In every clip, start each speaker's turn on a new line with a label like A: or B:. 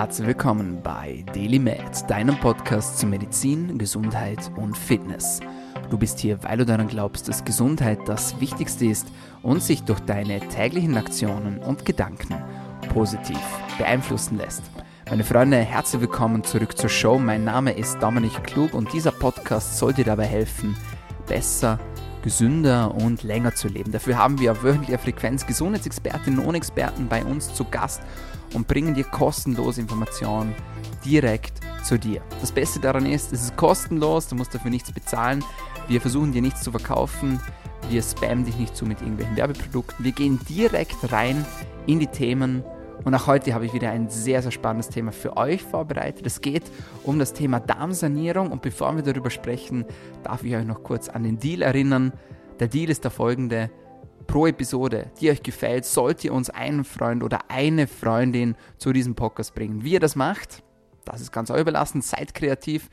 A: Herzlich willkommen bei DailyMed, deinem Podcast zu Medizin, Gesundheit und Fitness. Du bist hier, weil du daran glaubst, dass Gesundheit das Wichtigste ist und sich durch deine täglichen Aktionen und Gedanken positiv beeinflussen lässt. Meine Freunde, herzlich willkommen zurück zur Show. Mein Name ist Dominik Klug und dieser Podcast soll dir dabei helfen, besser gesünder und länger zu leben. Dafür haben wir auf wöchentlicher Frequenz Gesundheitsexpertinnen und Experten bei uns zu Gast und bringen dir kostenlose Informationen direkt zu dir. Das Beste daran ist, es ist kostenlos, du musst dafür nichts bezahlen. Wir versuchen dir nichts zu verkaufen, wir spammen dich nicht zu mit irgendwelchen Werbeprodukten. Wir gehen direkt rein in die Themen und auch heute habe ich wieder ein sehr, sehr spannendes Thema für euch vorbereitet. Es geht um das Thema Darmsanierung und bevor wir darüber sprechen, darf ich euch noch kurz an den Deal erinnern. Der Deal ist der folgende. Pro Episode, die euch gefällt, sollt ihr uns einen Freund oder eine Freundin zu diesem Podcast bringen. Wie ihr das macht, das ist ganz euch überlassen. Seid kreativ.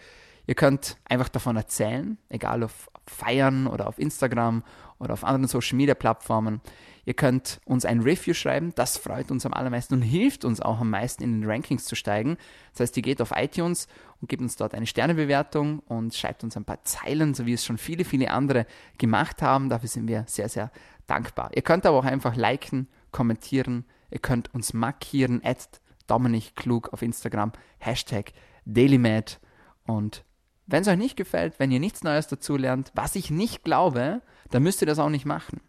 A: Ihr könnt einfach davon erzählen, egal auf Feiern oder auf Instagram oder auf anderen Social Media Plattformen. Ihr könnt uns ein Review schreiben, das freut uns am allermeisten und hilft uns auch am meisten in den Rankings zu steigen. Das heißt, ihr geht auf iTunes und gebt uns dort eine Sternebewertung und schreibt uns ein paar Zeilen, so wie es schon viele, viele andere gemacht haben. Dafür sind wir sehr, sehr dankbar. Ihr könnt aber auch einfach liken, kommentieren, ihr könnt uns markieren, at Dominik Klug auf Instagram, Hashtag DailyMad und wenn es euch nicht gefällt, wenn ihr nichts Neues dazu lernt, was ich nicht glaube, dann müsst ihr das auch nicht machen.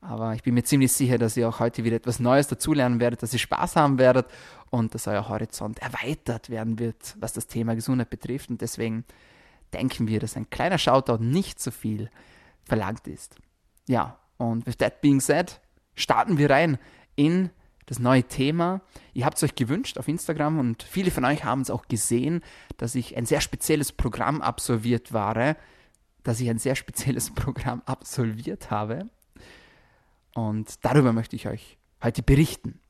A: Aber ich bin mir ziemlich sicher, dass ihr auch heute wieder etwas Neues dazulernen werdet, dass ihr Spaß haben werdet und dass euer Horizont erweitert werden wird, was das Thema Gesundheit betrifft. Und deswegen denken wir, dass ein kleiner Shoutout nicht so viel verlangt ist. Ja, und with that being said, starten wir rein in das neue Thema. Ihr habt es euch gewünscht auf Instagram und viele von euch haben es auch gesehen, dass ich ein sehr spezielles Programm absolviert war, dass ich ein sehr spezielles Programm absolviert habe. Und darüber möchte ich euch heute berichten.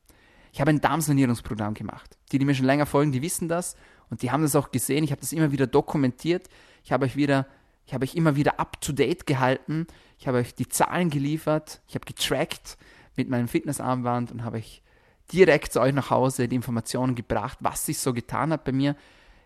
A: Ich habe ein Darmsanierungsprogramm gemacht. Die, die mir schon länger folgen, die wissen das und die haben das auch gesehen. Ich habe das immer wieder dokumentiert. Ich habe euch wieder, ich habe euch immer wieder up to date gehalten. Ich habe euch die Zahlen geliefert. Ich habe getrackt mit meinem Fitnessarmband und habe euch direkt zu euch nach Hause die Informationen gebracht, was sich so getan hat bei mir.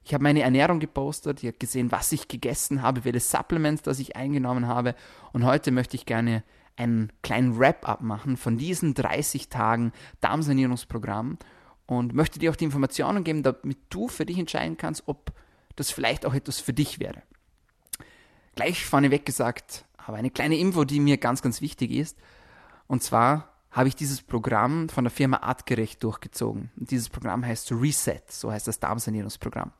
A: Ich habe meine Ernährung gepostet, ihr habt gesehen, was ich gegessen habe, welche Supplements das ich eingenommen habe. Und heute möchte ich gerne einen kleinen Wrap-up machen von diesen 30 Tagen Darmsanierungsprogramm und möchte dir auch die Informationen geben, damit du für dich entscheiden kannst, ob das vielleicht auch etwas für dich wäre. Gleich vorneweg gesagt, aber eine kleine Info, die mir ganz, ganz wichtig ist. Und zwar habe ich dieses Programm von der Firma Artgerecht durchgezogen. Und dieses Programm heißt Reset, so heißt das Darmsanierungsprogramm.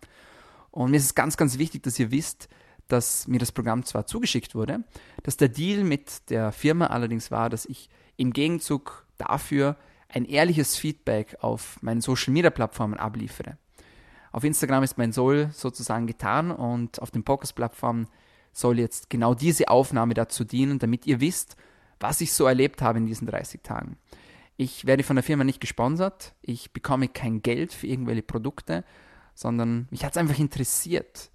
A: Und mir ist es ganz, ganz wichtig, dass ihr wisst, dass mir das Programm zwar zugeschickt wurde, dass der Deal mit der Firma allerdings war, dass ich im Gegenzug dafür ein ehrliches Feedback auf meinen Social Media Plattformen abliefere. Auf Instagram ist mein Soll sozusagen getan und auf den Podcast-Plattformen soll jetzt genau diese Aufnahme dazu dienen, damit ihr wisst, was ich so erlebt habe in diesen 30 Tagen. Ich werde von der Firma nicht gesponsert, ich bekomme kein Geld für irgendwelche Produkte, sondern mich hat es einfach interessiert,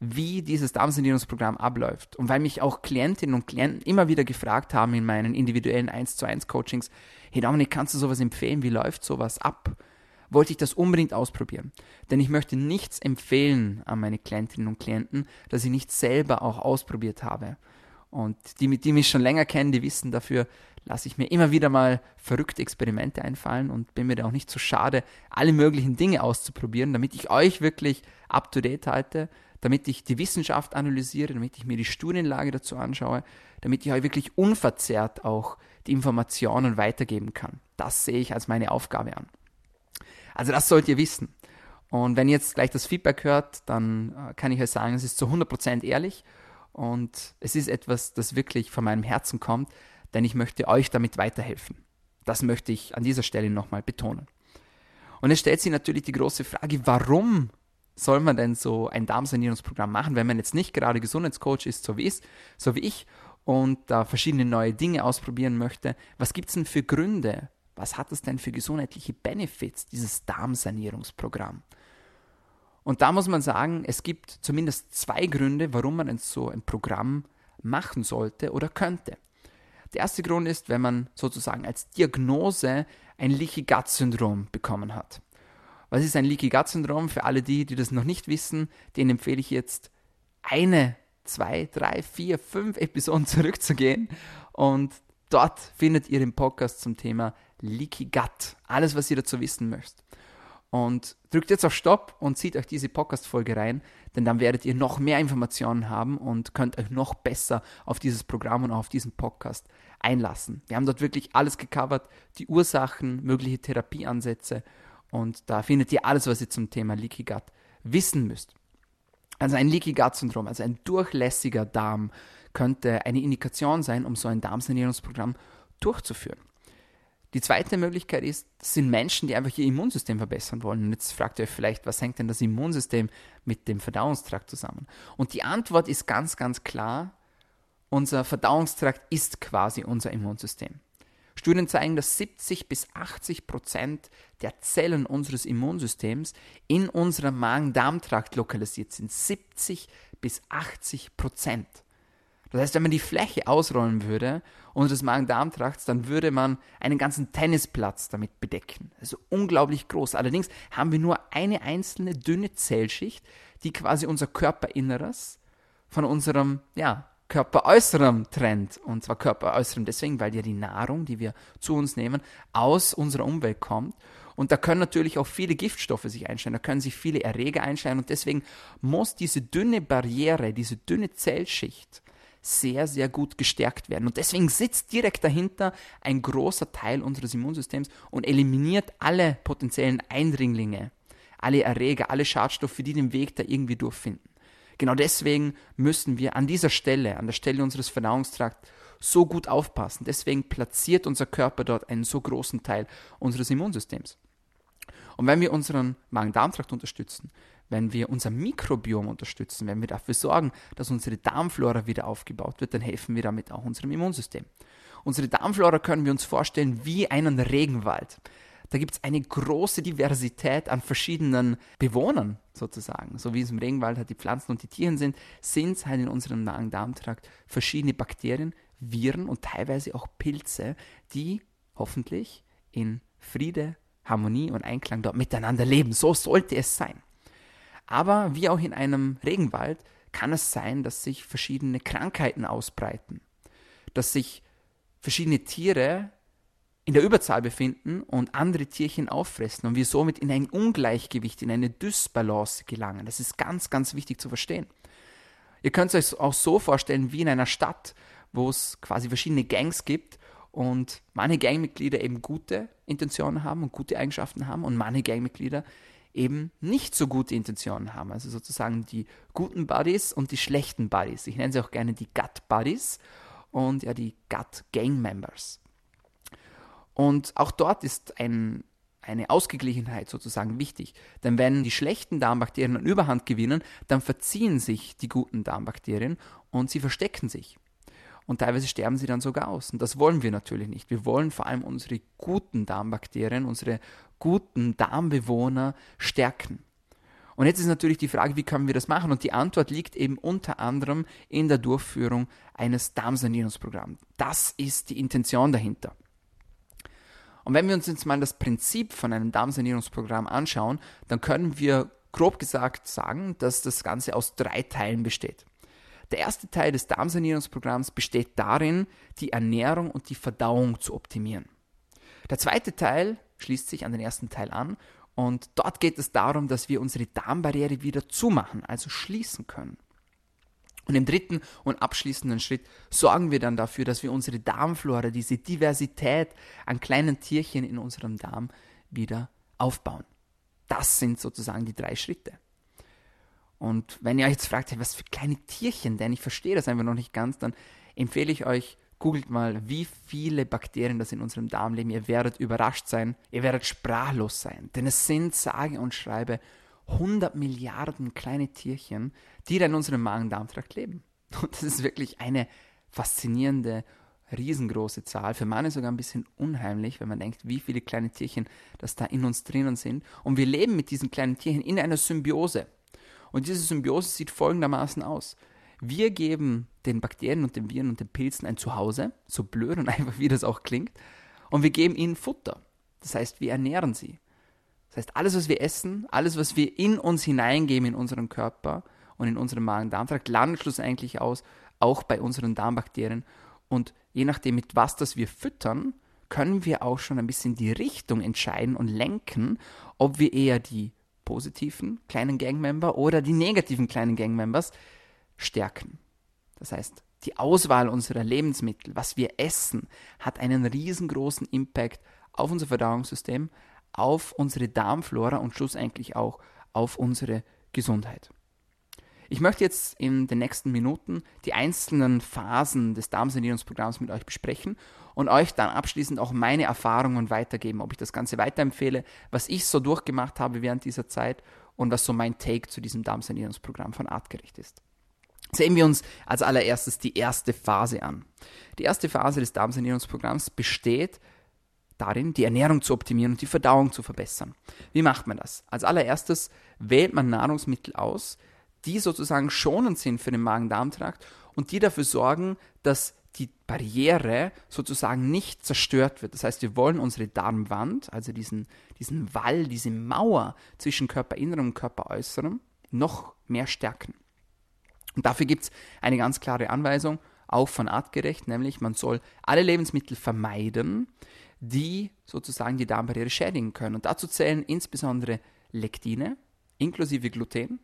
A: wie dieses Darmsanierungsprogramm abläuft. Und weil mich auch Klientinnen und Klienten immer wieder gefragt haben in meinen individuellen 1 zu 1 Coachings, hey Dominik, kannst du sowas empfehlen? Wie läuft sowas ab? Wollte ich das unbedingt ausprobieren. Denn ich möchte nichts empfehlen an meine Klientinnen und Klienten, das ich nicht selber auch ausprobiert habe. Und die, die mich schon länger kennen, die wissen dafür, lasse ich mir immer wieder mal verrückte Experimente einfallen und bin mir da auch nicht so schade, alle möglichen Dinge auszuprobieren, damit ich euch wirklich up to date halte, damit ich die Wissenschaft analysiere, damit ich mir die Studienlage dazu anschaue, damit ich euch wirklich unverzerrt auch die Informationen weitergeben kann. Das sehe ich als meine Aufgabe an. Also das sollt ihr wissen. Und wenn ihr jetzt gleich das Feedback hört, dann äh, kann ich euch sagen, es ist zu 100% ehrlich und es ist etwas, das wirklich von meinem Herzen kommt, denn ich möchte euch damit weiterhelfen. Das möchte ich an dieser Stelle nochmal betonen. Und es stellt sich natürlich die große Frage, warum soll man denn so ein Darmsanierungsprogramm machen, wenn man jetzt nicht gerade Gesundheitscoach ist, so wie, ich, so wie ich, und da verschiedene neue Dinge ausprobieren möchte? Was gibt es denn für Gründe? Was hat es denn für gesundheitliche Benefits, dieses Darmsanierungsprogramm? Und da muss man sagen, es gibt zumindest zwei Gründe, warum man so ein Programm machen sollte oder könnte. Der erste Grund ist, wenn man sozusagen als Diagnose ein Leaky Gut Syndrom bekommen hat. Was ist ein Leaky Gut Syndrom? Für alle die, die das noch nicht wissen, denen empfehle ich jetzt eine, zwei, drei, vier, fünf Episoden zurückzugehen und dort findet ihr den Podcast zum Thema Leaky Gut. Alles, was ihr dazu wissen möchtet. Und drückt jetzt auf Stopp und zieht euch diese Podcast-Folge rein, denn dann werdet ihr noch mehr Informationen haben und könnt euch noch besser auf dieses Programm und auf diesen Podcast einlassen. Wir haben dort wirklich alles gecovert, die Ursachen, mögliche Therapieansätze und da findet ihr alles, was ihr zum Thema Leaky Gut wissen müsst. Also ein Leaky Gut Syndrom, also ein durchlässiger Darm, könnte eine Indikation sein, um so ein Darmsanierungsprogramm durchzuführen. Die zweite Möglichkeit ist, sind Menschen, die einfach ihr Immunsystem verbessern wollen. Und jetzt fragt ihr euch vielleicht, was hängt denn das Immunsystem mit dem Verdauungstrakt zusammen? Und die Antwort ist ganz, ganz klar, unser Verdauungstrakt ist quasi unser Immunsystem. Studien zeigen, dass 70 bis 80 Prozent der Zellen unseres Immunsystems in unserem Magen-Darm-Trakt lokalisiert sind. 70 bis 80 Prozent. Das heißt, wenn man die Fläche ausrollen würde unseres Magen-Darm-Trakts, dann würde man einen ganzen Tennisplatz damit bedecken. Also unglaublich groß. Allerdings haben wir nur eine einzelne dünne Zellschicht, die quasi unser Körperinneres von unserem ja, Körperäußerem trennt. Und zwar Körperäußerem deswegen, weil ja die Nahrung, die wir zu uns nehmen, aus unserer Umwelt kommt. Und da können natürlich auch viele Giftstoffe sich einstellen, da können sich viele Erreger einstellen. Und deswegen muss diese dünne Barriere, diese dünne Zellschicht, sehr, sehr gut gestärkt werden. Und deswegen sitzt direkt dahinter ein großer Teil unseres Immunsystems und eliminiert alle potenziellen Eindringlinge, alle Erreger, alle Schadstoffe, die den Weg da irgendwie durchfinden. Genau deswegen müssen wir an dieser Stelle, an der Stelle unseres Verdauungstrakts, so gut aufpassen. Deswegen platziert unser Körper dort einen so großen Teil unseres Immunsystems. Und wenn wir unseren Magen-Darm-Trakt unterstützen, wenn wir unser Mikrobiom unterstützen, wenn wir dafür sorgen, dass unsere Darmflora wieder aufgebaut wird, dann helfen wir damit auch unserem Immunsystem. Unsere Darmflora können wir uns vorstellen wie einen Regenwald. Da gibt es eine große Diversität an verschiedenen Bewohnern sozusagen. So wie es im Regenwald halt die Pflanzen und die Tiere sind, sind es halt in unserem Magen-Darm-Trakt verschiedene Bakterien, Viren und teilweise auch Pilze, die hoffentlich in Friede, Harmonie und Einklang dort miteinander leben. So sollte es sein. Aber wie auch in einem Regenwald kann es sein, dass sich verschiedene Krankheiten ausbreiten, dass sich verschiedene Tiere in der Überzahl befinden und andere Tierchen auffressen und wir somit in ein Ungleichgewicht, in eine Dysbalance gelangen. Das ist ganz, ganz wichtig zu verstehen. Ihr könnt es euch auch so vorstellen wie in einer Stadt, wo es quasi verschiedene Gangs gibt und manche Gangmitglieder eben gute Intentionen haben und gute Eigenschaften haben und manche Gangmitglieder eben nicht so gute Intentionen haben. Also sozusagen die guten Buddies und die schlechten Buddies. Ich nenne sie auch gerne die Gut Buddies und ja die Gut Gang Members. Und auch dort ist ein, eine Ausgeglichenheit sozusagen wichtig. Denn wenn die schlechten Darmbakterien an Überhand gewinnen, dann verziehen sich die guten Darmbakterien und sie verstecken sich und teilweise sterben sie dann sogar aus. Und das wollen wir natürlich nicht. Wir wollen vor allem unsere guten Darmbakterien, unsere guten Darmbewohner stärken. Und jetzt ist natürlich die Frage, wie können wir das machen? Und die Antwort liegt eben unter anderem in der Durchführung eines Darmsanierungsprogramms. Das ist die Intention dahinter. Und wenn wir uns jetzt mal das Prinzip von einem Darmsanierungsprogramm anschauen, dann können wir grob gesagt sagen, dass das Ganze aus drei Teilen besteht. Der erste Teil des Darmsanierungsprogramms besteht darin, die Ernährung und die Verdauung zu optimieren. Der zweite Teil schließt sich an den ersten Teil an und dort geht es darum, dass wir unsere Darmbarriere wieder zumachen, also schließen können. Und im dritten und abschließenden Schritt sorgen wir dann dafür, dass wir unsere Darmflora, diese Diversität an kleinen Tierchen in unserem Darm wieder aufbauen. Das sind sozusagen die drei Schritte. Und wenn ihr euch jetzt fragt, was für kleine Tierchen denn, ich verstehe das einfach noch nicht ganz, dann empfehle ich euch, googelt mal, wie viele Bakterien das in unserem Darm leben. Ihr werdet überrascht sein, ihr werdet sprachlos sein. Denn es sind, sage und schreibe, 100 Milliarden kleine Tierchen, die da in unserem Magen-Darm-Trakt leben. Und das ist wirklich eine faszinierende, riesengroße Zahl. Für manche sogar ein bisschen unheimlich, wenn man denkt, wie viele kleine Tierchen das da in uns drinnen sind. Und wir leben mit diesen kleinen Tierchen in einer Symbiose. Und diese Symbiose sieht folgendermaßen aus. Wir geben den Bakterien und den Viren und den Pilzen ein Zuhause, so blöd und einfach wie das auch klingt, und wir geben ihnen Futter. Das heißt, wir ernähren sie. Das heißt, alles, was wir essen, alles, was wir in uns hineingeben, in unseren Körper und in unseren Magen-Darm-Trakt, landet schlussendlich aus, auch bei unseren Darmbakterien. Und je nachdem, mit was das wir füttern, können wir auch schon ein bisschen die Richtung entscheiden und lenken, ob wir eher die positiven kleinen Gangmember oder die negativen kleinen Gangmembers stärken. Das heißt, die Auswahl unserer Lebensmittel, was wir essen, hat einen riesengroßen Impact auf unser Verdauungssystem, auf unsere Darmflora und schlussendlich auch auf unsere Gesundheit. Ich möchte jetzt in den nächsten Minuten die einzelnen Phasen des Darmsanierungsprogramms mit euch besprechen und euch dann abschließend auch meine Erfahrungen weitergeben, ob ich das Ganze weiterempfehle, was ich so durchgemacht habe während dieser Zeit und was so mein Take zu diesem Darmsanierungsprogramm von Artgerecht ist. Sehen wir uns als allererstes die erste Phase an. Die erste Phase des Darmsanierungsprogramms besteht darin, die Ernährung zu optimieren und die Verdauung zu verbessern. Wie macht man das? Als allererstes wählt man Nahrungsmittel aus, die sozusagen schonend sind für den Magen-Darm-Trakt und die dafür sorgen, dass die Barriere sozusagen nicht zerstört wird. Das heißt, wir wollen unsere Darmwand, also diesen, diesen Wall, diese Mauer zwischen Körperinnerem und Körperäußerem, noch mehr stärken. Und dafür gibt es eine ganz klare Anweisung, auch von artgerecht, nämlich man soll alle Lebensmittel vermeiden, die sozusagen die Darmbarriere schädigen können. Und dazu zählen insbesondere Lektine, inklusive Gluten,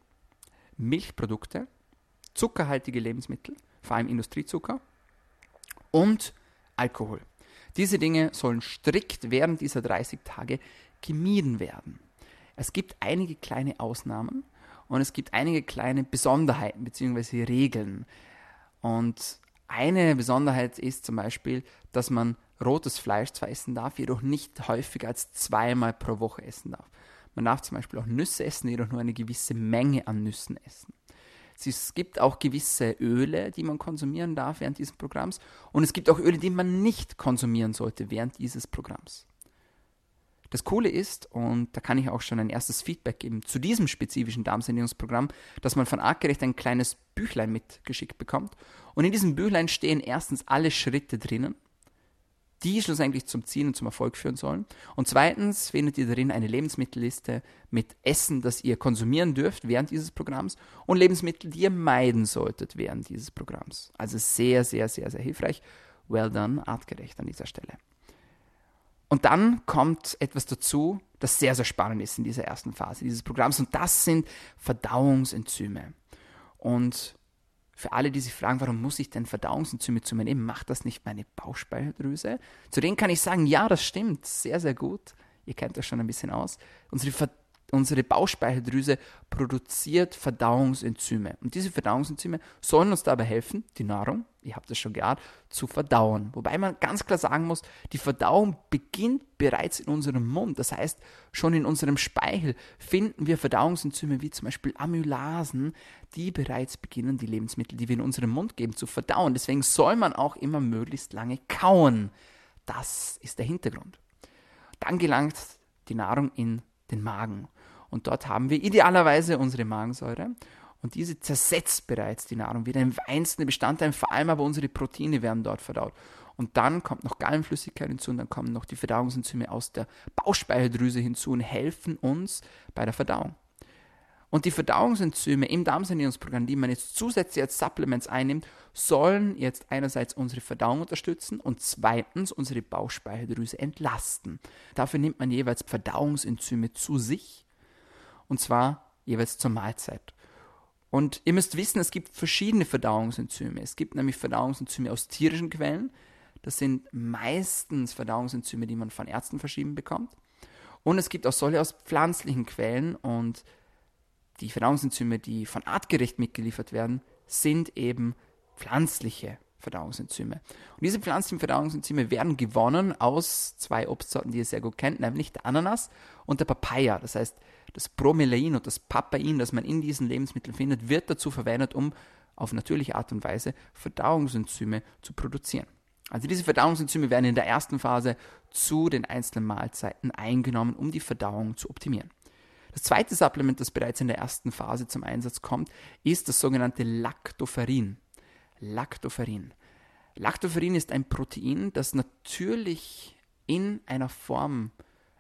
A: Milchprodukte, zuckerhaltige Lebensmittel, vor allem Industriezucker und Alkohol. Diese Dinge sollen strikt während dieser 30 Tage gemieden werden. Es gibt einige kleine Ausnahmen und es gibt einige kleine Besonderheiten bzw. Regeln. Und eine Besonderheit ist zum Beispiel, dass man rotes Fleisch zwar essen darf, jedoch nicht häufiger als zweimal pro Woche essen darf. Man darf zum Beispiel auch Nüsse essen, jedoch nur eine gewisse Menge an Nüssen essen. Es gibt auch gewisse Öle, die man konsumieren darf während dieses Programms. Und es gibt auch Öle, die man nicht konsumieren sollte während dieses Programms. Das Coole ist, und da kann ich auch schon ein erstes Feedback geben zu diesem spezifischen Darmsanierungsprogramm, dass man von Artgerecht ein kleines Büchlein mitgeschickt bekommt. Und in diesem Büchlein stehen erstens alle Schritte drinnen, die schlussendlich zum Ziel und zum Erfolg führen sollen. Und zweitens findet ihr darin eine Lebensmittelliste mit Essen, das ihr konsumieren dürft während dieses Programms und Lebensmittel, die ihr meiden solltet während dieses Programms. Also sehr, sehr, sehr, sehr hilfreich. Well done, artgerecht an dieser Stelle. Und dann kommt etwas dazu, das sehr, sehr spannend ist in dieser ersten Phase dieses Programms und das sind Verdauungsenzyme. Und für alle, die sich fragen, warum muss ich denn Verdauungsenzyme zu mir nehmen, macht das nicht meine Bauchspeicheldrüse? Zu denen kann ich sagen, ja, das stimmt, sehr, sehr gut. Ihr kennt das schon ein bisschen aus. Unsere Ver unsere Bauchspeicheldrüse produziert Verdauungsenzyme. Und diese Verdauungsenzyme sollen uns dabei helfen, die Nahrung, ihr habt es schon gehört, zu verdauen. Wobei man ganz klar sagen muss, die Verdauung beginnt bereits in unserem Mund. Das heißt, schon in unserem Speichel finden wir Verdauungsenzyme wie zum Beispiel Amylasen, die bereits beginnen, die Lebensmittel, die wir in unserem Mund geben, zu verdauen. Deswegen soll man auch immer möglichst lange kauen. Das ist der Hintergrund. Dann gelangt die Nahrung in den Magen. Und dort haben wir idealerweise unsere Magensäure. Und diese zersetzt bereits die Nahrung wieder in einzelne Bestandteile, vor allem aber unsere Proteine werden dort verdaut. Und dann kommt noch Gallenflüssigkeit hinzu und dann kommen noch die Verdauungsenzyme aus der Bauchspeicheldrüse hinzu und helfen uns bei der Verdauung. Und die Verdauungsenzyme im Darmsanierungsprogramm, die man jetzt zusätzlich als Supplements einnimmt, sollen jetzt einerseits unsere Verdauung unterstützen und zweitens unsere Bauchspeicheldrüse entlasten. Dafür nimmt man jeweils Verdauungsenzyme zu sich und zwar jeweils zur Mahlzeit. Und ihr müsst wissen, es gibt verschiedene Verdauungsenzyme. Es gibt nämlich Verdauungsenzyme aus tierischen Quellen. Das sind meistens Verdauungsenzyme, die man von Ärzten verschrieben bekommt. Und es gibt auch solche aus pflanzlichen Quellen und die Verdauungsenzyme, die von artgerecht mitgeliefert werden, sind eben pflanzliche Verdauungsenzyme. Und diese pflanzlichen Verdauungsenzyme werden gewonnen aus zwei Obstsorten, die ihr sehr gut kennt, nämlich der Ananas und der Papaya. Das heißt, das Bromelain und das Papain, das man in diesen Lebensmitteln findet, wird dazu verwendet, um auf natürliche Art und Weise Verdauungsenzyme zu produzieren. Also diese Verdauungsenzyme werden in der ersten Phase zu den einzelnen Mahlzeiten eingenommen, um die Verdauung zu optimieren. Das zweite Supplement, das bereits in der ersten Phase zum Einsatz kommt, ist das sogenannte Lactoferrin. Lactoferrin. Lactoferrin ist ein Protein, das natürlich in einer Form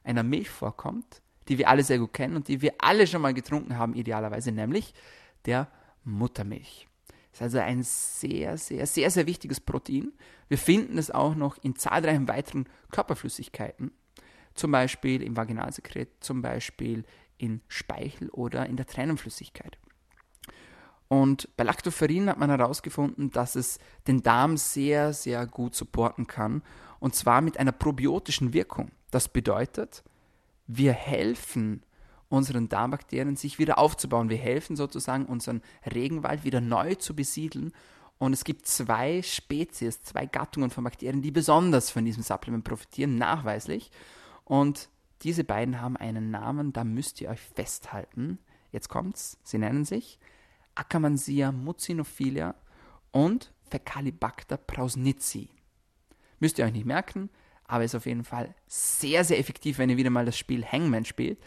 A: einer Milch vorkommt, die wir alle sehr gut kennen und die wir alle schon mal getrunken haben, idealerweise, nämlich der Muttermilch. Das ist also ein sehr, sehr, sehr, sehr wichtiges Protein. Wir finden es auch noch in zahlreichen weiteren Körperflüssigkeiten, zum Beispiel im Vaginalsekret, zum Beispiel in Speichel oder in der Tränenflüssigkeit. Und bei Lactoferrin hat man herausgefunden, dass es den Darm sehr, sehr gut supporten kann. Und zwar mit einer probiotischen Wirkung. Das bedeutet, wir helfen unseren Darmbakterien sich wieder aufzubauen. Wir helfen sozusagen unseren Regenwald wieder neu zu besiedeln. Und es gibt zwei Spezies, zwei Gattungen von Bakterien, die besonders von diesem Supplement profitieren, nachweislich. Und diese beiden haben einen Namen, da müsst ihr euch festhalten. Jetzt kommt's, sie nennen sich Akkermansia mucinophilia und Fecalibacter prausnitzi. Müsst ihr euch nicht merken, aber ist auf jeden Fall sehr, sehr effektiv, wenn ihr wieder mal das Spiel Hangman spielt.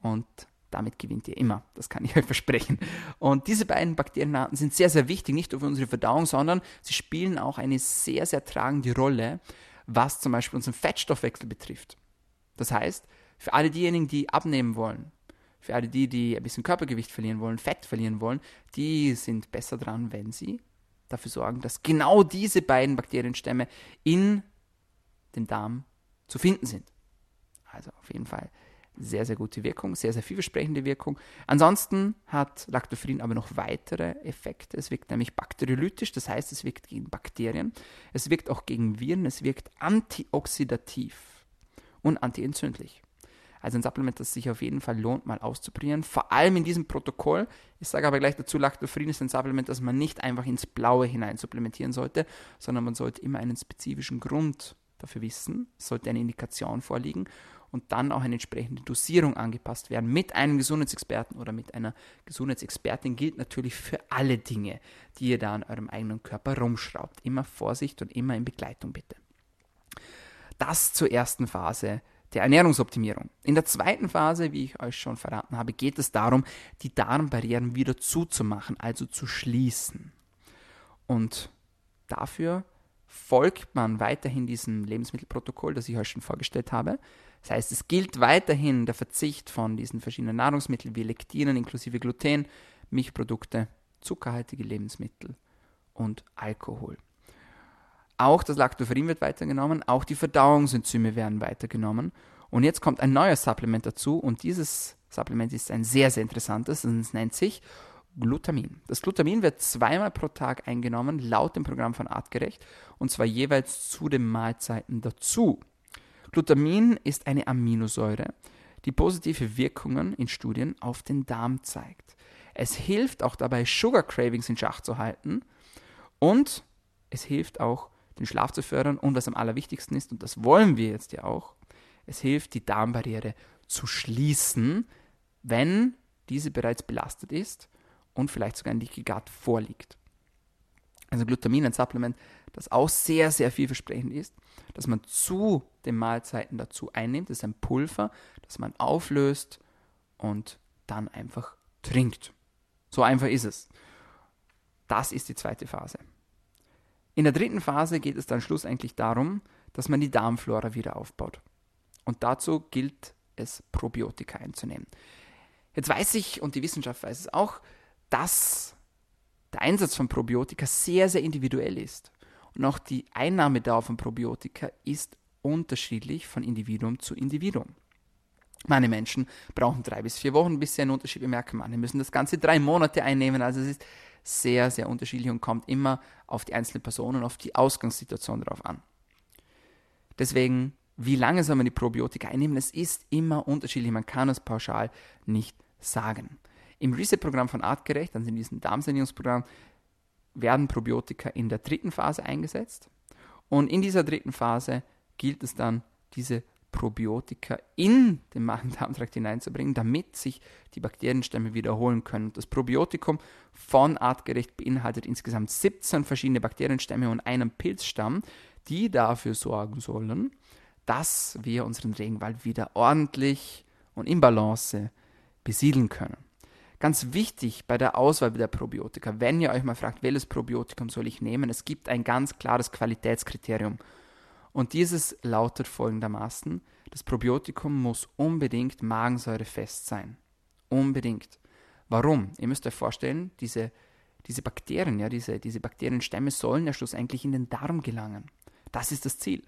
A: Und damit gewinnt ihr immer, das kann ich euch versprechen. Und diese beiden Bakterienarten sind sehr, sehr wichtig, nicht nur für unsere Verdauung, sondern sie spielen auch eine sehr, sehr tragende Rolle, was zum Beispiel unseren Fettstoffwechsel betrifft. Das heißt, für alle diejenigen, die abnehmen wollen, für alle die, die ein bisschen Körpergewicht verlieren wollen, Fett verlieren wollen, die sind besser dran, wenn sie dafür sorgen, dass genau diese beiden Bakterienstämme in dem Darm zu finden sind. Also auf jeden Fall sehr, sehr gute Wirkung, sehr, sehr vielversprechende Wirkung. Ansonsten hat Lactoferrin aber noch weitere Effekte. Es wirkt nämlich bakteriolytisch, das heißt, es wirkt gegen Bakterien. Es wirkt auch gegen Viren, es wirkt antioxidativ und antientzündlich. Also ein Supplement, das sich auf jeden Fall lohnt, mal auszuprobieren. Vor allem in diesem Protokoll. Ich sage aber gleich dazu, Lactoferrin ist ein Supplement, das man nicht einfach ins Blaue hinein supplementieren sollte, sondern man sollte immer einen spezifischen Grund dafür wissen. Sollte eine Indikation vorliegen und dann auch eine entsprechende Dosierung angepasst werden. Mit einem Gesundheitsexperten oder mit einer Gesundheitsexpertin gilt natürlich für alle Dinge, die ihr da an eurem eigenen Körper rumschraubt. Immer Vorsicht und immer in Begleitung bitte. Das zur ersten Phase der Ernährungsoptimierung. In der zweiten Phase, wie ich euch schon verraten habe, geht es darum, die Darmbarrieren wieder zuzumachen, also zu schließen. Und dafür folgt man weiterhin diesem Lebensmittelprotokoll, das ich euch schon vorgestellt habe. Das heißt, es gilt weiterhin der Verzicht von diesen verschiedenen Nahrungsmitteln wie Lektinen inklusive Gluten, Milchprodukte, zuckerhaltige Lebensmittel und Alkohol. Auch das Lactoferrin wird weitergenommen, auch die Verdauungsenzyme werden weitergenommen. Und jetzt kommt ein neues Supplement dazu und dieses Supplement ist ein sehr, sehr interessantes es nennt sich Glutamin. Das Glutamin wird zweimal pro Tag eingenommen, laut dem Programm von Artgerecht, und zwar jeweils zu den Mahlzeiten dazu. Glutamin ist eine Aminosäure, die positive Wirkungen in Studien auf den Darm zeigt. Es hilft auch dabei, Sugar Cravings in Schach zu halten und es hilft auch den Schlaf zu fördern und was am allerwichtigsten ist, und das wollen wir jetzt ja auch, es hilft, die Darmbarriere zu schließen, wenn diese bereits belastet ist und vielleicht sogar ein Leaky Gut vorliegt. Also Glutamin, ein Supplement, das auch sehr, sehr vielversprechend ist, dass man zu den Mahlzeiten dazu einnimmt. Das ist ein Pulver, das man auflöst und dann einfach trinkt. So einfach ist es. Das ist die zweite Phase. In der dritten Phase geht es dann schlussendlich darum, dass man die Darmflora wieder aufbaut. Und dazu gilt es, Probiotika einzunehmen. Jetzt weiß ich, und die Wissenschaft weiß es auch, dass der Einsatz von Probiotika sehr, sehr individuell ist. Und auch die Einnahmedauer von Probiotika ist unterschiedlich von Individuum zu Individuum. Manche Menschen brauchen drei bis vier Wochen, bis sie einen Unterschied bemerken. Manche müssen das Ganze drei Monate einnehmen. Also es ist sehr, sehr unterschiedlich und kommt immer auf die einzelne Person und auf die Ausgangssituation drauf an. Deswegen, wie lange soll man die Probiotika einnehmen? Es ist immer unterschiedlich, man kann es pauschal nicht sagen. Im Reset-Programm von Artgerecht, also in diesem Darmsanierungsprogramm, werden Probiotika in der dritten Phase eingesetzt. Und in dieser dritten Phase gilt es dann, diese Probiotika in den Magen-Darm-Trakt hineinzubringen, damit sich die Bakterienstämme wiederholen können. Das Probiotikum von Artgerecht beinhaltet insgesamt 17 verschiedene Bakterienstämme und einen Pilzstamm, die dafür sorgen sollen, dass wir unseren Regenwald wieder ordentlich und in Balance besiedeln können. Ganz wichtig bei der Auswahl der Probiotika, wenn ihr euch mal fragt, welches Probiotikum soll ich nehmen, es gibt ein ganz klares Qualitätskriterium. Und dieses lautet folgendermaßen, das Probiotikum muss unbedingt magensäurefest sein. Unbedingt. Warum? Ihr müsst euch vorstellen, diese, diese Bakterien, ja, diese, diese Bakterienstämme sollen ja schlussendlich in den Darm gelangen. Das ist das Ziel.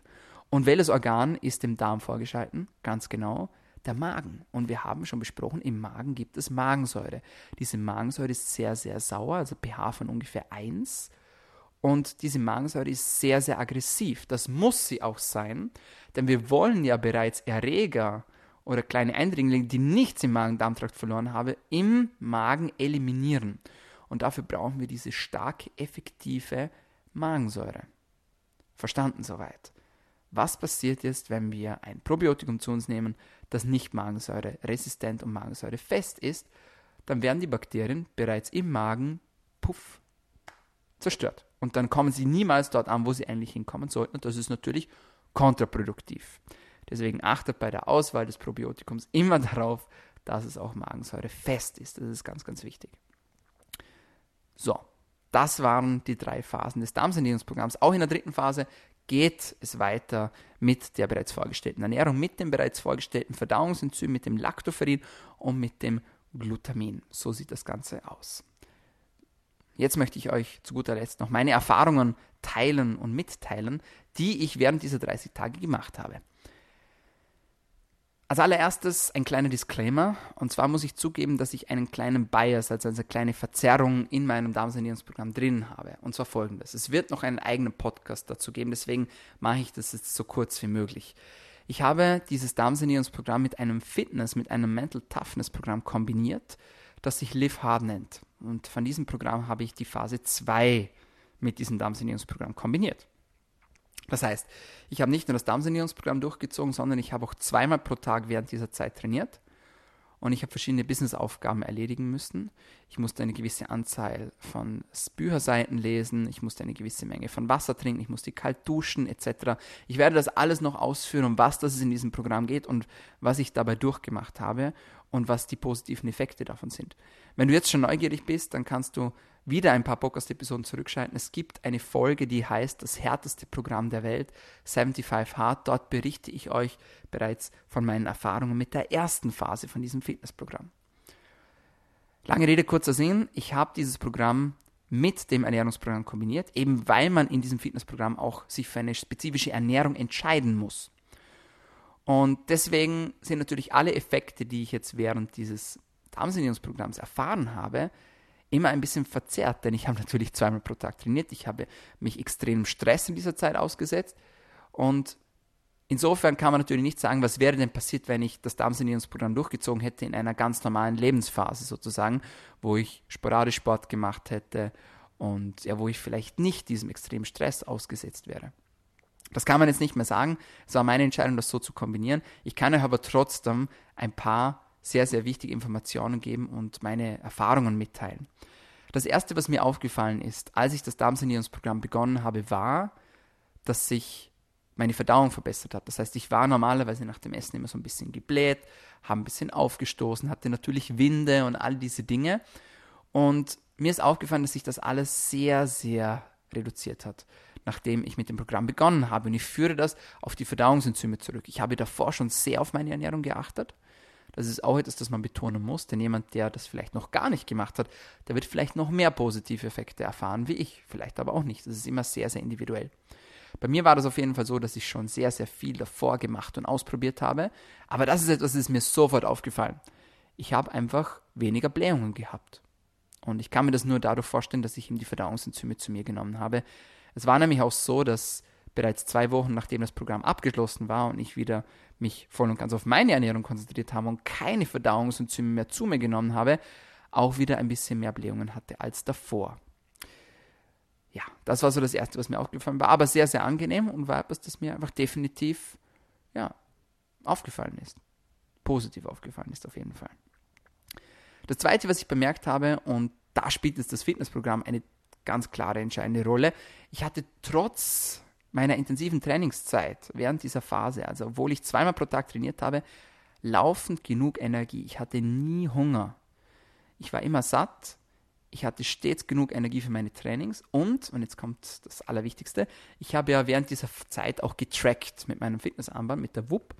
A: Und welches Organ ist dem Darm vorgeschalten? Ganz genau, der Magen. Und wir haben schon besprochen, im Magen gibt es Magensäure. Diese Magensäure ist sehr, sehr sauer, also pH von ungefähr 1. Und diese Magensäure ist sehr, sehr aggressiv. Das muss sie auch sein, denn wir wollen ja bereits Erreger oder kleine Eindringlinge, die nichts im Magen-Darm-Trakt verloren haben, im Magen eliminieren. Und dafür brauchen wir diese stark effektive Magensäure. Verstanden soweit? Was passiert jetzt, wenn wir ein Probiotikum zu uns nehmen, das nicht Magensäure resistent und Magensäure fest ist? Dann werden die Bakterien bereits im Magen, puff, zerstört. Und dann kommen sie niemals dort an, wo sie eigentlich hinkommen sollten. Und das ist natürlich kontraproduktiv. Deswegen achtet bei der Auswahl des Probiotikums immer darauf, dass es auch Magensäure fest ist. Das ist ganz, ganz wichtig. So, das waren die drei Phasen des Darmsanierungsprogramms. Auch in der dritten Phase geht es weiter mit der bereits vorgestellten Ernährung, mit dem bereits vorgestellten Verdauungsenzym, mit dem Lactoferrin und mit dem Glutamin. So sieht das Ganze aus. Jetzt möchte ich euch zu guter Letzt noch meine Erfahrungen teilen und mitteilen, die ich während dieser 30 Tage gemacht habe. Als allererstes ein kleiner Disclaimer. Und zwar muss ich zugeben, dass ich einen kleinen Bias, also eine kleine Verzerrung in meinem Darmsanierungsprogramm drin habe. Und zwar folgendes. Es wird noch einen eigenen Podcast dazu geben, deswegen mache ich das jetzt so kurz wie möglich. Ich habe dieses Darmsanierungsprogramm mit einem Fitness, mit einem Mental Toughness Programm kombiniert, das sich Live Hard nennt. Und von diesem Programm habe ich die Phase 2 mit diesem Darmsanierungsprogramm kombiniert. Das heißt, ich habe nicht nur das Darmsanierungsprogramm durchgezogen, sondern ich habe auch zweimal pro Tag während dieser Zeit trainiert und ich habe verschiedene Businessaufgaben erledigen müssen. Ich musste eine gewisse Anzahl von Bücherseiten lesen, ich musste eine gewisse Menge von Wasser trinken, ich musste kalt duschen etc. Ich werde das alles noch ausführen, um was das in diesem Programm geht und was ich dabei durchgemacht habe und was die positiven Effekte davon sind. Wenn du jetzt schon neugierig bist, dann kannst du wieder ein paar Podcast-Episoden zurückschalten. Es gibt eine Folge, die heißt Das härteste Programm der Welt, 75 Hard. Dort berichte ich euch bereits von meinen Erfahrungen mit der ersten Phase von diesem Fitnessprogramm. Lange Rede, kurzer Sinn. Ich habe dieses Programm mit dem Ernährungsprogramm kombiniert, eben weil man in diesem Fitnessprogramm auch sich für eine spezifische Ernährung entscheiden muss. Und deswegen sind natürlich alle Effekte, die ich jetzt während dieses Darmsanierungsprogramms erfahren habe, immer ein bisschen verzerrt, denn ich habe natürlich zweimal pro Tag trainiert, ich habe mich extremem Stress in dieser Zeit ausgesetzt und insofern kann man natürlich nicht sagen, was wäre denn passiert, wenn ich das Darmsanierungsprogramm durchgezogen hätte in einer ganz normalen Lebensphase sozusagen, wo ich sporadisch Sport gemacht hätte und ja, wo ich vielleicht nicht diesem extremen Stress ausgesetzt wäre. Das kann man jetzt nicht mehr sagen. Es war meine Entscheidung, das so zu kombinieren. Ich kann euch aber trotzdem ein paar sehr, sehr wichtige Informationen geben und meine Erfahrungen mitteilen. Das Erste, was mir aufgefallen ist, als ich das Darmsanierungsprogramm begonnen habe, war, dass sich meine Verdauung verbessert hat. Das heißt, ich war normalerweise nach dem Essen immer so ein bisschen gebläht, habe ein bisschen aufgestoßen, hatte natürlich Winde und all diese Dinge. Und mir ist aufgefallen, dass sich das alles sehr, sehr reduziert hat, nachdem ich mit dem Programm begonnen habe. Und ich führe das auf die Verdauungsenzyme zurück. Ich habe davor schon sehr auf meine Ernährung geachtet das ist auch etwas, das man betonen muss, denn jemand, der das vielleicht noch gar nicht gemacht hat, der wird vielleicht noch mehr positive Effekte erfahren wie ich, vielleicht aber auch nicht. Das ist immer sehr, sehr individuell. Bei mir war das auf jeden Fall so, dass ich schon sehr, sehr viel davor gemacht und ausprobiert habe, aber das ist etwas, das ist mir sofort aufgefallen. Ich habe einfach weniger Blähungen gehabt. Und ich kann mir das nur dadurch vorstellen, dass ich ihm die Verdauungsenzyme zu mir genommen habe. Es war nämlich auch so, dass bereits zwei Wochen nachdem das Programm abgeschlossen war und ich wieder mich voll und ganz auf meine Ernährung konzentriert habe und keine Verdauungsenzyme mehr zu mir genommen habe, auch wieder ein bisschen mehr Blähungen hatte als davor. Ja, das war so das Erste, was mir aufgefallen war, aber sehr, sehr angenehm und war etwas, das mir einfach definitiv ja, aufgefallen ist. Positiv aufgefallen ist auf jeden Fall. Das Zweite, was ich bemerkt habe, und da spielt jetzt das Fitnessprogramm eine ganz klare entscheidende Rolle, ich hatte trotz meiner intensiven Trainingszeit während dieser Phase, also obwohl ich zweimal pro Tag trainiert habe, laufend genug Energie. Ich hatte nie Hunger. Ich war immer satt. ich hatte stets genug Energie für meine Trainings und, und jetzt kommt das Allerwichtigste, ich habe ja während dieser Zeit auch getrackt mit meinem Fitnessarmband, mit der WUP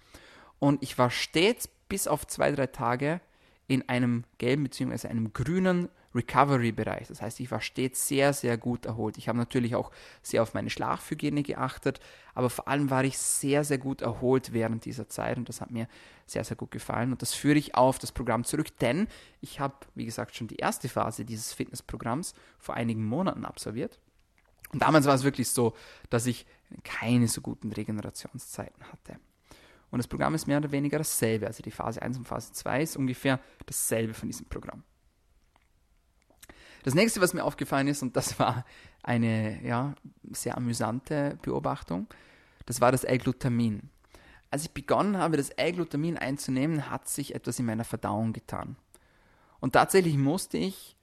A: und ich war stets bis auf zwei, drei Tage in einem gelben bzw. einem grünen Recovery-Bereich. Das heißt, ich war stets sehr, sehr gut erholt. Ich habe natürlich auch sehr auf meine Schlafhygiene geachtet, aber vor allem war ich sehr, sehr gut erholt während dieser Zeit und das hat mir sehr, sehr gut gefallen. Und das führe ich auf das Programm zurück, denn ich habe, wie gesagt, schon die erste Phase dieses Fitnessprogramms vor einigen Monaten absolviert. Und damals war es wirklich so, dass ich keine so guten Regenerationszeiten hatte. Und das Programm ist mehr oder weniger dasselbe. Also die Phase 1 und Phase 2 ist ungefähr dasselbe von diesem Programm. Das nächste, was mir aufgefallen ist, und das war eine ja, sehr amüsante Beobachtung, das war das L-Glutamin. Als ich begonnen habe, das L-Glutamin einzunehmen, hat sich etwas in meiner Verdauung getan. Und tatsächlich musste ich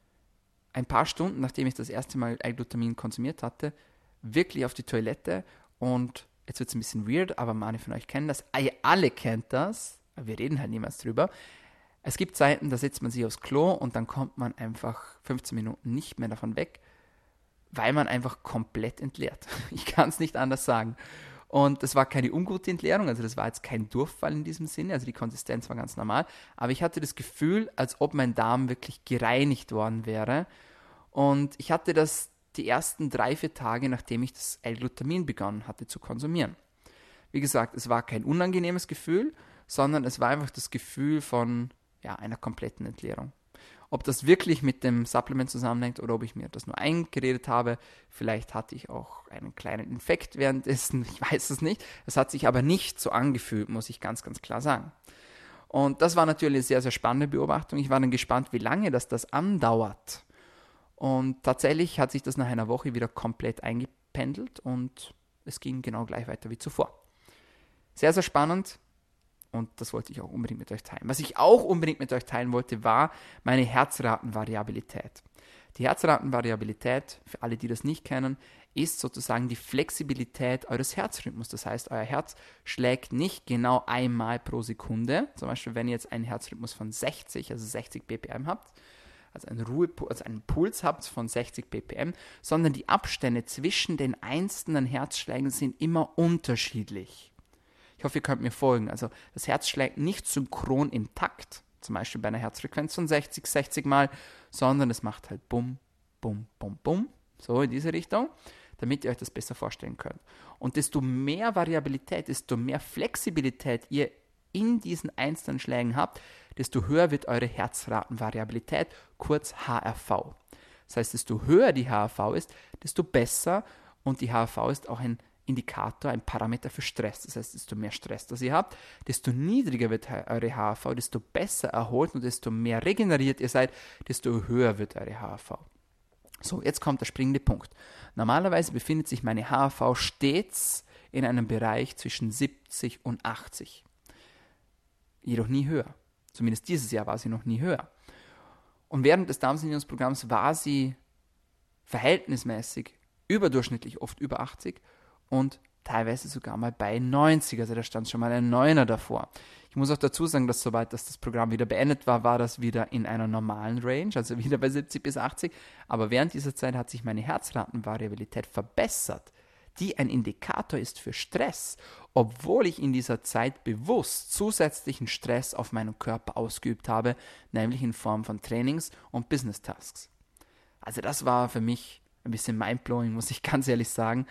A: ein paar Stunden, nachdem ich das erste Mal L-Glutamin konsumiert hatte, wirklich auf die Toilette und jetzt wird es ein bisschen weird, aber manche von euch kennen das. Alle kennt das. Wir reden halt niemals drüber. Es gibt Zeiten, da setzt man sich aufs Klo und dann kommt man einfach 15 Minuten nicht mehr davon weg, weil man einfach komplett entleert. Ich kann es nicht anders sagen. Und das war keine ungute Entleerung, also das war jetzt kein Durchfall in diesem Sinne, also die Konsistenz war ganz normal, aber ich hatte das Gefühl, als ob mein Darm wirklich gereinigt worden wäre. Und ich hatte das die ersten drei, vier Tage, nachdem ich das L-Glutamin begonnen hatte zu konsumieren. Wie gesagt, es war kein unangenehmes Gefühl, sondern es war einfach das Gefühl von ja, einer kompletten Entleerung. Ob das wirklich mit dem Supplement zusammenhängt oder ob ich mir das nur eingeredet habe, vielleicht hatte ich auch einen kleinen Infekt währenddessen, ich weiß es nicht. Es hat sich aber nicht so angefühlt, muss ich ganz, ganz klar sagen. Und das war natürlich eine sehr, sehr spannende Beobachtung. Ich war dann gespannt, wie lange das, das andauert. Und tatsächlich hat sich das nach einer Woche wieder komplett eingependelt und es ging genau gleich weiter wie zuvor. Sehr, sehr spannend und das wollte ich auch unbedingt mit euch teilen. Was ich auch unbedingt mit euch teilen wollte, war meine Herzratenvariabilität. Die Herzratenvariabilität, für alle, die das nicht kennen, ist sozusagen die Flexibilität eures Herzrhythmus. Das heißt, euer Herz schlägt nicht genau einmal pro Sekunde. Zum Beispiel, wenn ihr jetzt einen Herzrhythmus von 60, also 60 BPM habt, also einen, Ruhe, also einen Puls habt von 60 ppm, sondern die Abstände zwischen den einzelnen Herzschlägen sind immer unterschiedlich. Ich hoffe, ihr könnt mir folgen. Also das Herz schlägt nicht synchron im Takt, zum Beispiel bei einer Herzfrequenz von 60, 60 Mal, sondern es macht halt bum, bum, bum, bum, so in diese Richtung, damit ihr euch das besser vorstellen könnt. Und desto mehr Variabilität, desto mehr Flexibilität ihr in diesen einzelnen Schlägen habt, desto höher wird eure Herzratenvariabilität, kurz HRV. Das heißt, desto höher die HRV ist, desto besser und die HRV ist auch ein Indikator, ein Parameter für Stress. Das heißt, desto mehr Stress das ihr habt, desto niedriger wird eure HRV, desto besser erholt und desto mehr regeneriert ihr seid, desto höher wird eure HRV. So, jetzt kommt der springende Punkt. Normalerweise befindet sich meine HRV stets in einem Bereich zwischen 70 und 80 jedoch nie höher. Zumindest dieses Jahr war sie noch nie höher. Und während des Darmsanierungsprogramms war sie verhältnismäßig überdurchschnittlich oft über 80 und teilweise sogar mal bei 90. Also da stand schon mal ein Neuner davor. Ich muss auch dazu sagen, dass sobald dass das Programm wieder beendet war, war das wieder in einer normalen Range, also wieder bei 70 bis 80. Aber während dieser Zeit hat sich meine Herzratenvariabilität verbessert die ein Indikator ist für Stress, obwohl ich in dieser Zeit bewusst zusätzlichen Stress auf meinen Körper ausgeübt habe, nämlich in Form von Trainings und Business Tasks. Also das war für mich ein bisschen mindblowing, muss ich ganz ehrlich sagen,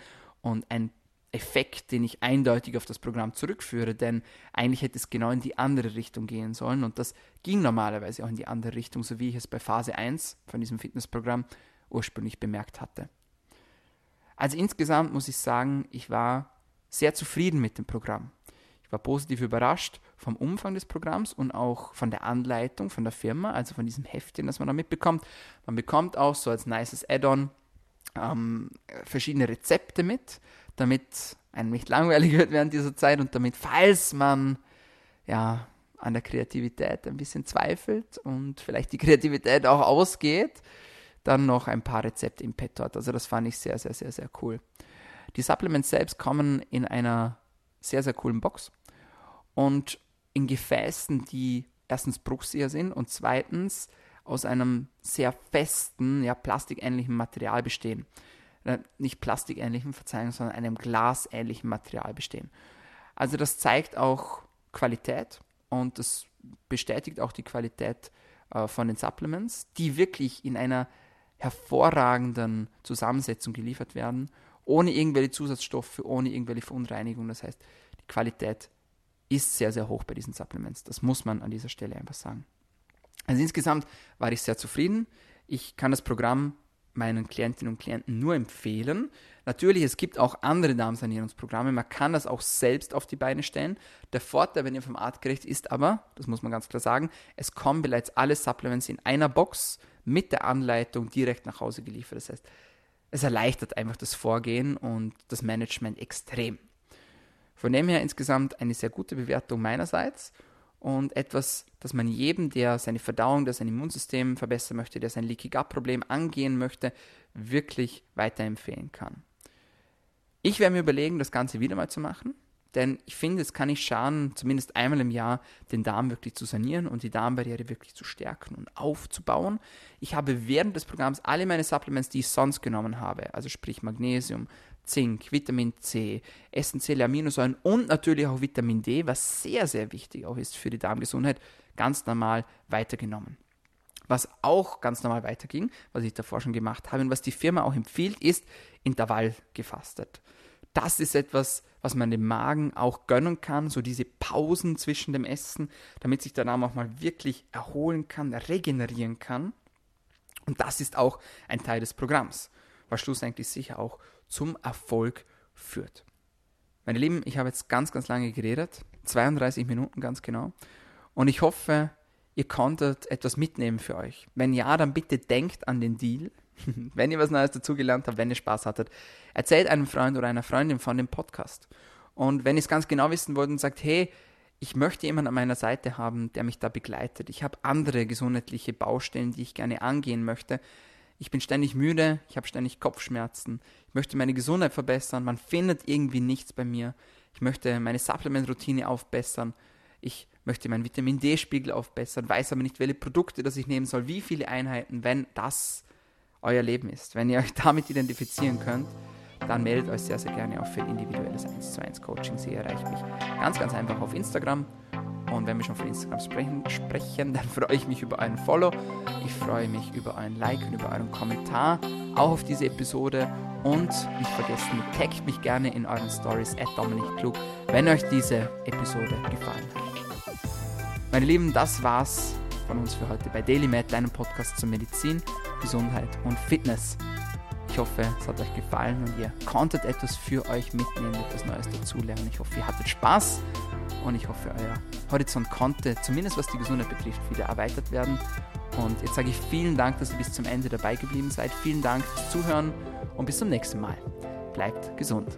A: und ein Effekt, den ich eindeutig auf das Programm zurückführe, denn eigentlich hätte es genau in die andere Richtung gehen sollen und das ging normalerweise auch in die andere Richtung, so wie ich es bei Phase 1 von diesem Fitnessprogramm ursprünglich bemerkt hatte. Also insgesamt muss ich sagen, ich war sehr zufrieden mit dem Programm. Ich war positiv überrascht vom Umfang des Programms und auch von der Anleitung von der Firma, also von diesem Heftchen, das man da mitbekommt. Man bekommt auch so als nices Add-on ähm, verschiedene Rezepte mit, damit einem nicht langweilig wird während dieser Zeit und damit, falls man ja an der Kreativität ein bisschen zweifelt und vielleicht die Kreativität auch ausgeht, dann noch ein paar Rezepte im Petto hat. Also das fand ich sehr, sehr, sehr, sehr cool. Die Supplements selbst kommen in einer sehr, sehr coolen Box und in Gefäßen, die erstens bruchsicher sind und zweitens aus einem sehr festen, ja, plastikähnlichen Material bestehen. Äh, nicht plastikähnlichen, Verzeihung, sondern einem glasähnlichen Material bestehen. Also das zeigt auch Qualität und das bestätigt auch die Qualität äh, von den Supplements, die wirklich in einer hervorragenden Zusammensetzung geliefert werden, ohne irgendwelche Zusatzstoffe, ohne irgendwelche Verunreinigungen. Das heißt, die Qualität ist sehr, sehr hoch bei diesen Supplements. Das muss man an dieser Stelle einfach sagen. Also insgesamt war ich sehr zufrieden. Ich kann das Programm meinen Klientinnen und Klienten nur empfehlen. Natürlich, es gibt auch andere Darmsanierungsprogramme. Man kann das auch selbst auf die Beine stellen. Der Vorteil, wenn ihr vom Artgerecht ist aber, das muss man ganz klar sagen, es kommen bereits alle Supplements in einer Box mit der Anleitung direkt nach Hause geliefert. Das heißt, es erleichtert einfach das Vorgehen und das Management extrem. Von dem her insgesamt eine sehr gute Bewertung meinerseits und etwas, das man jedem, der seine Verdauung, der sein Immunsystem verbessern möchte, der sein Leaky Gut Problem angehen möchte, wirklich weiterempfehlen kann. Ich werde mir überlegen, das Ganze wieder mal zu machen, denn ich finde, es kann nicht schaden, zumindest einmal im Jahr den Darm wirklich zu sanieren und die Darmbarriere wirklich zu stärken und aufzubauen. Ich habe während des Programms alle meine Supplements, die ich sonst genommen habe, also sprich Magnesium, Zink, Vitamin C, essentielle Aminosäuren und natürlich auch Vitamin D, was sehr, sehr wichtig auch ist für die Darmgesundheit, ganz normal weitergenommen. Was auch ganz normal weiterging, was ich davor schon gemacht habe und was die Firma auch empfiehlt, ist Intervall gefastet. Das ist etwas, was man dem Magen auch gönnen kann, so diese Pausen zwischen dem Essen, damit sich der Darm auch mal wirklich erholen kann, regenerieren kann. Und das ist auch ein Teil des Programms, was schlussendlich sicher auch zum Erfolg führt. Meine Lieben, ich habe jetzt ganz, ganz lange geredet, 32 Minuten ganz genau. Und ich hoffe, ihr konntet etwas mitnehmen für euch. Wenn ja, dann bitte denkt an den Deal. wenn ihr was Neues dazugelernt habt, wenn ihr Spaß hattet, erzählt einem Freund oder einer Freundin von dem Podcast. Und wenn ihr es ganz genau wissen wollt und sagt, hey, ich möchte jemanden an meiner Seite haben, der mich da begleitet. Ich habe andere gesundheitliche Baustellen, die ich gerne angehen möchte ich bin ständig müde, ich habe ständig Kopfschmerzen, ich möchte meine Gesundheit verbessern, man findet irgendwie nichts bei mir, ich möchte meine Supplement-Routine aufbessern, ich möchte meinen Vitamin D-Spiegel aufbessern, weiß aber nicht, welche Produkte das ich nehmen soll, wie viele Einheiten, wenn das euer Leben ist. Wenn ihr euch damit identifizieren könnt, dann meldet euch sehr, sehr gerne auch für individuelles 1 zu 1 Coaching. Sie erreicht mich ganz, ganz einfach auf Instagram und wenn wir schon von Instagram sprechen, sprechen, dann freue ich mich über einen Follow. Ich freue mich über einen Like und über einen Kommentar auch auf diese Episode. Und nicht vergessen, taggt mich gerne in euren Stories at Dominik Klug, wenn euch diese Episode gefallen hat. Meine Lieben, das war's von uns für heute bei DailyMed, deinem Podcast zur Medizin, Gesundheit und Fitness. Ich hoffe, es hat euch gefallen und ihr konntet etwas für euch mitnehmen, etwas Neues dazulernen. Ich hoffe, ihr hattet Spaß und ich hoffe, euer Horizont konnte, zumindest was die Gesundheit betrifft, wieder erweitert werden. Und jetzt sage ich vielen Dank, dass ihr bis zum Ende dabei geblieben seid. Vielen Dank fürs Zuhören und bis zum nächsten Mal. Bleibt gesund.